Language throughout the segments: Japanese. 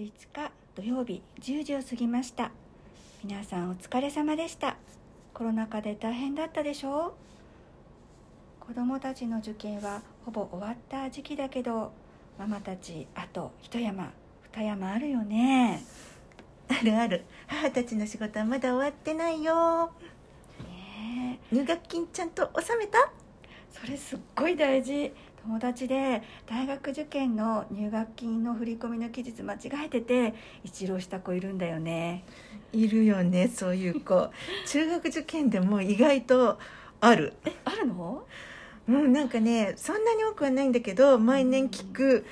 5日土曜日10時を過ぎました。皆さんお疲れ様でした。コロナ禍で大変だったでしょう？子供たちの受験はほぼ終わった時期だけどママたちあと一山二山あるよね。あるある。母たちの仕事はまだ終わってないよ。ね入学金ちゃんと納めた？それすっごい大事友達で大学受験の入学金の振り込みの期日間違えてて一浪した子いるんだよね。いるよねそういう子。中学受験でも意外とある。えあるの？うんなんかねそんなに多くはないんだけど毎年聞く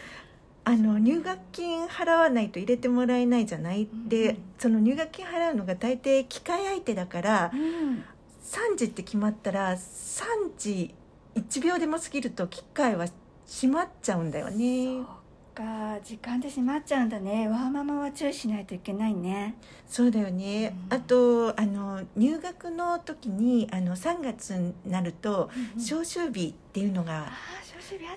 あの入学金払わないと入れてもらえないじゃない、でうんその入学金払うのが大抵機械相手だからうん。3時って決まったら3時1秒でも過ぎると機械は閉まっちゃうんだよね。か時間で閉まっちゃうんだね。ワーママは注意しないといけないね。そうだよね、うん。あとあの入学の時にあの3月になると招召集日っていうのが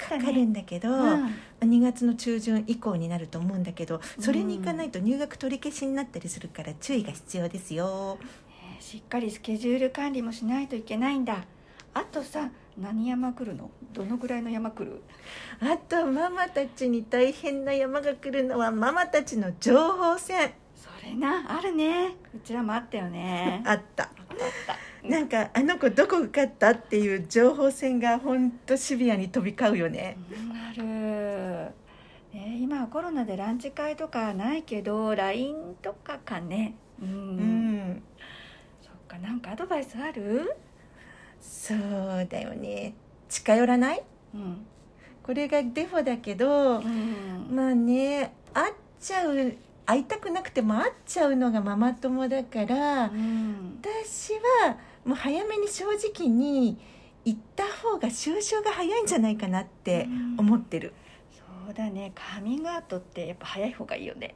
かかるんだけど、うん。2月の中旬以降になると思うんだけどそれに行かないと入学取り消しになったりするから注意が必要ですよ。ねしっかりスケジュール管理もしないといけないんだ。あとさ何山来るの？どのぐらいの山来る？あとママたちに大変な山が来るのはママたちの情報戦。それなあるね。うちらもあったよね。あった。あったなんかあの子どこ受かったっていう情報戦がほんとシビアに飛び交うよね。うんある、ね、今はコロナでランチ会とかないけど LINE とかかね。うん、うん、そっかなんかアドバイスある？そうだよね。近寄らない？うん、これがデフォだけど、うん。まあね会っちゃう会いたくなくても会っちゃうのがママ友だから、うん。私はもう早めに正直に行った方が収集が早いんじゃないかなって思ってる、そうだね。カミングアウトってやっぱ早い方がいいよね、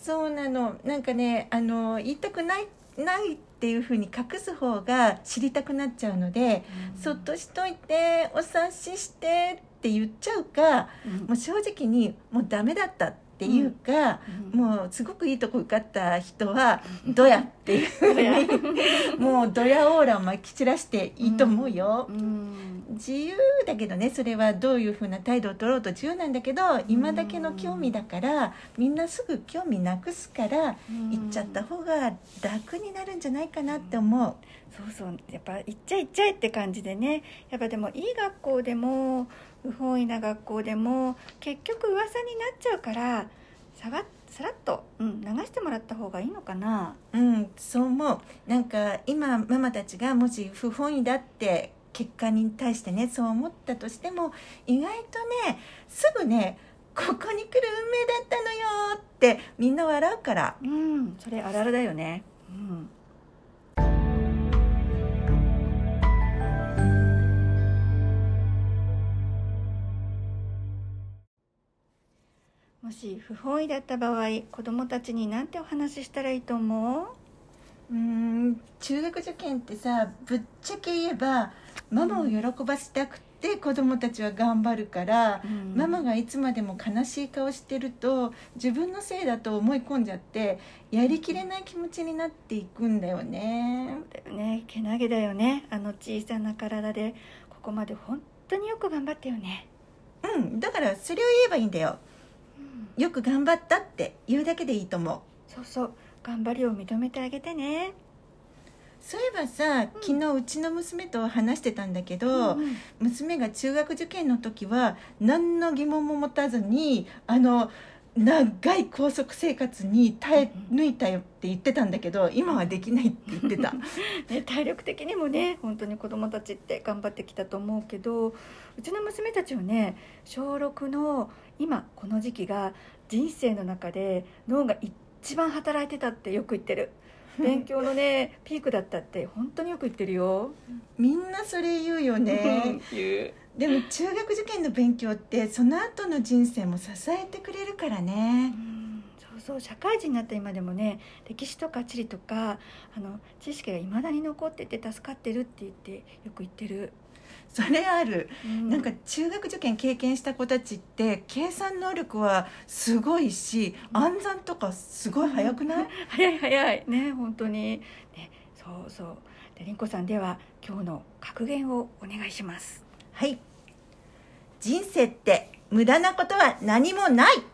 そうなの。なんかねあの言いたくないないっていうふうに隠す方が知りたくなっちゃうので、そっとしといてお察ししてって言っちゃうかうん。もう正直にもうダメだったっていうか、うん。もうすごくいいとこ受かった人はドヤっていうふうにもうドヤオーラをまき散らしていいと思うよ、うん。自由だけどねそれはどういうふうな態度を取ろうと自由なんだけど今だけの興味だからみんなすぐ興味なくすから行っちゃった方が楽になるんじゃないかなって思う。そうそう。やっぱ行っちゃえ行っちゃえって感じでね。やっぱでもいい学校でも不本意な学校でも結局噂になっちゃうからさがさらっと、うん、流してもらった方がいいのかな？うん、そう思う。なんか今ママたちがもし不本意だって結果に対してねそう思ったとしても意外とねすぐねここに来る運命だったのよってみんな笑うから。うんそれあるあるだよね。うんもし不本意だった場合子どもたちに何てお話ししたらいいと思う？うーん中学受験ってさぶっちゃけ言えばママを喜ばせたくて子供たちは頑張るから、うん。ママがいつまでも悲しい顔してると自分のせいだと思い込んじゃってやりきれない気持ちになっていくんだよね。だよね。けなげだよね。あの小さな体でここまで本当によく頑張ったよね、うん、だからそれを言えばいいんだよ。よく頑張ったって言うだけでいいと思う。そうそう。頑張りを認めてあげてね。そういえばさ、昨日うちの娘と話してたんだけど、うん娘が中学受験の時は何の疑問も持たずにあの長い拘束生活に耐え抜いたよって言ってたんだけど今はできないって言ってた。ね、体力的にもね本当に子供たちって頑張ってきたと思うけどうちの娘たちはね小6の今この時期が人生の中で脳が一番働いてたってよく言ってる勉強のね ピークだったって本当によく言ってるよみんなそれ言うよねでも中学受験の勉強ってその後の人生も支えてくれるからねうんそう社会人になった今でもね歴史とか地理とかあの知識がいまだに残ってて助かってるって言ってよく言ってる、それある、うん。なんか中学受験経験した子たちって計算能力はすごいし暗算とかすごい早くない、早い早い。ね本当に。ねそうそう。でりんこさんでは今日の格言をお願いします。はい。人生って無駄なことは何もない